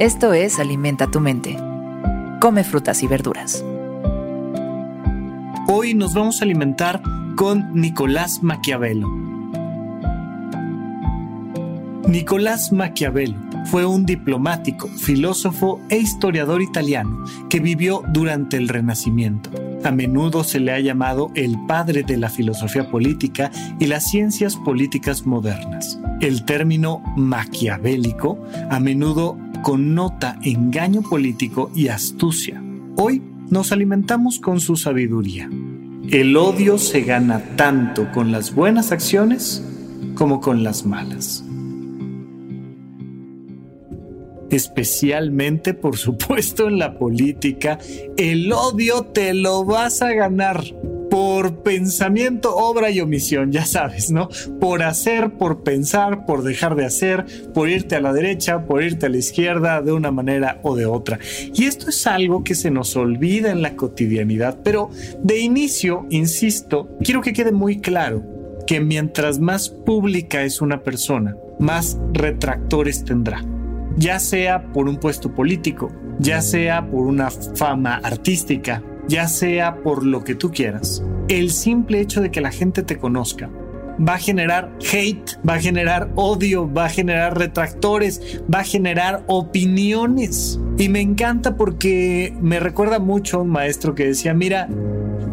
Esto es Alimenta tu mente. Come frutas y verduras. Hoy nos vamos a alimentar con Nicolás Maquiavelo. Nicolás Maquiavelo fue un diplomático, filósofo e historiador italiano que vivió durante el Renacimiento. A menudo se le ha llamado el padre de la filosofía política y las ciencias políticas modernas. El término maquiavélico a menudo connota engaño político y astucia. Hoy nos alimentamos con su sabiduría. El odio se gana tanto con las buenas acciones como con las malas especialmente por supuesto en la política, el odio te lo vas a ganar por pensamiento, obra y omisión, ya sabes, ¿no? Por hacer, por pensar, por dejar de hacer, por irte a la derecha, por irte a la izquierda, de una manera o de otra. Y esto es algo que se nos olvida en la cotidianidad, pero de inicio, insisto, quiero que quede muy claro que mientras más pública es una persona, más retractores tendrá ya sea por un puesto político, ya sea por una fama artística, ya sea por lo que tú quieras. El simple hecho de que la gente te conozca va a generar hate, va a generar odio, va a generar retractores, va a generar opiniones. Y me encanta porque me recuerda mucho a un maestro que decía, mira,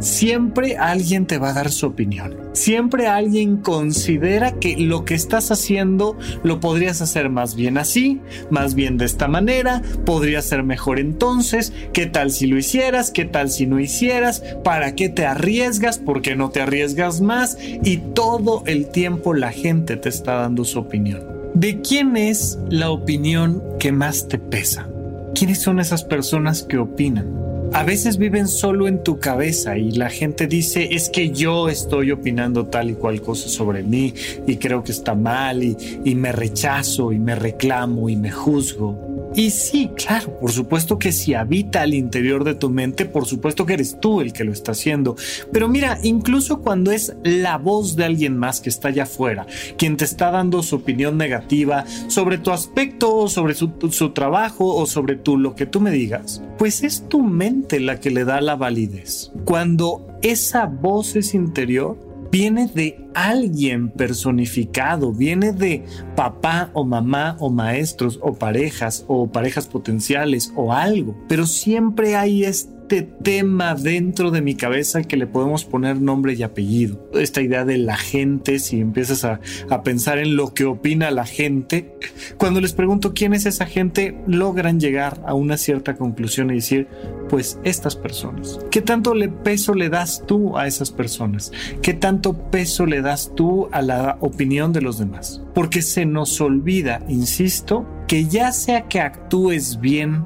siempre alguien te va a dar su opinión. Siempre alguien considera que lo que estás haciendo lo podrías hacer más bien así, más bien de esta manera, podría ser mejor entonces, qué tal si lo hicieras, qué tal si no hicieras, para qué te arriesgas, por qué no te arriesgas más y todo el tiempo la gente te está dando su opinión. ¿De quién es la opinión que más te pesa? ¿Quiénes son esas personas que opinan? A veces viven solo en tu cabeza y la gente dice es que yo estoy opinando tal y cual cosa sobre mí y creo que está mal y, y me rechazo y me reclamo y me juzgo. Y sí, claro, por supuesto que si habita al interior de tu mente, por supuesto que eres tú el que lo está haciendo. Pero mira, incluso cuando es la voz de alguien más que está allá afuera, quien te está dando su opinión negativa sobre tu aspecto o sobre su, su trabajo o sobre tú, lo que tú me digas, pues es tu mente la que le da la validez. Cuando esa voz es interior, viene de alguien personificado, viene de papá o mamá o maestros o parejas o parejas potenciales o algo, pero siempre hay este este tema dentro de mi cabeza que le podemos poner nombre y apellido. Esta idea de la gente, si empiezas a, a pensar en lo que opina la gente, cuando les pregunto quién es esa gente, logran llegar a una cierta conclusión y decir, pues estas personas. ¿Qué tanto peso le das tú a esas personas? ¿Qué tanto peso le das tú a la opinión de los demás? Porque se nos olvida, insisto, que ya sea que actúes bien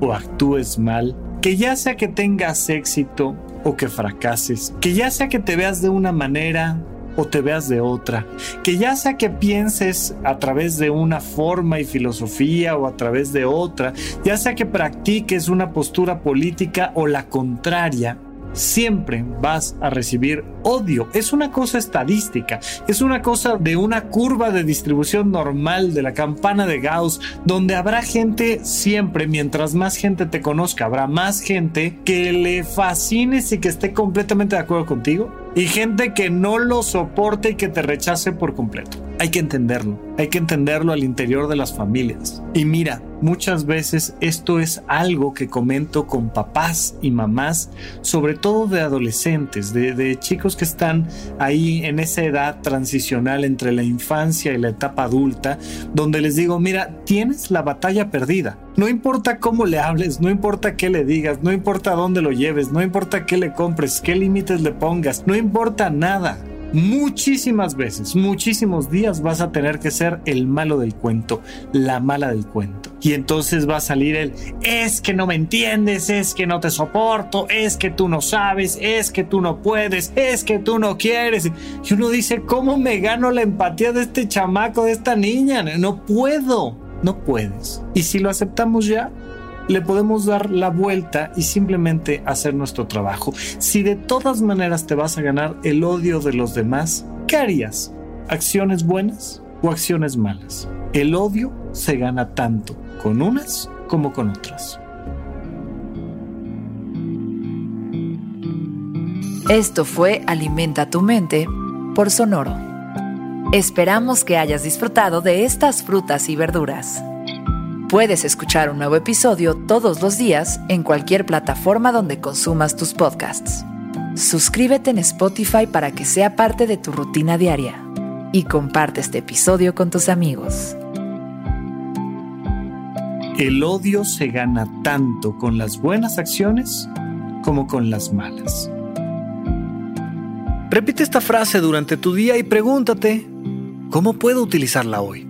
o actúes mal, que ya sea que tengas éxito o que fracases, que ya sea que te veas de una manera o te veas de otra, que ya sea que pienses a través de una forma y filosofía o a través de otra, ya sea que practiques una postura política o la contraria, siempre vas a recibir odio. Es una cosa estadística, es una cosa de una curva de distribución normal de la campana de Gauss, donde habrá gente siempre, mientras más gente te conozca, habrá más gente que le fascines y que esté completamente de acuerdo contigo y gente que no lo soporte y que te rechace por completo. Hay que entenderlo, hay que entenderlo al interior de las familias. Y mira, muchas veces esto es algo que comento con papás y mamás, sobre todo de adolescentes, de, chicos que están ahí en esa edad transicional entre la infancia y la etapa adulta, donde les digo, mira, tienes la batalla perdida. No importa cómo le hables, no importa qué le digas, no importa dónde lo lleves, no importa qué le compres, qué límites le pongas, no importa nada. Muchísimas veces, muchísimos días vas a tener que ser el malo del cuento, la mala del cuento. Y entonces va a salir el, es que no me entiendes, es que no te soporto, es que tú no sabes, es que tú no puedes, es que tú no quieres. Y uno dice, ¿cómo me gano la empatía de este chamaco, de esta niña? No puedo, no puedes. Y si lo aceptamos ya, le podemos dar la vuelta y simplemente hacer nuestro trabajo. Si de todas maneras te vas a ganar el odio de los demás, ¿qué harías? ¿Acciones buenas o acciones malas? El odio se gana tanto con unas como con otras. Esto fue Alimenta tu mente por Sonoro. Esperamos que hayas disfrutado de estas frutas y verduras. Puedes escuchar un nuevo episodio todos los días en cualquier plataforma donde consumas tus podcasts. Suscríbete en Spotify para que sea parte de tu rutina diaria y comparte este episodio con tus amigos. El odio se gana tanto con las buenas acciones como con las malas. Repite esta frase durante tu día y pregúntate, ¿cómo puedo utilizarla hoy?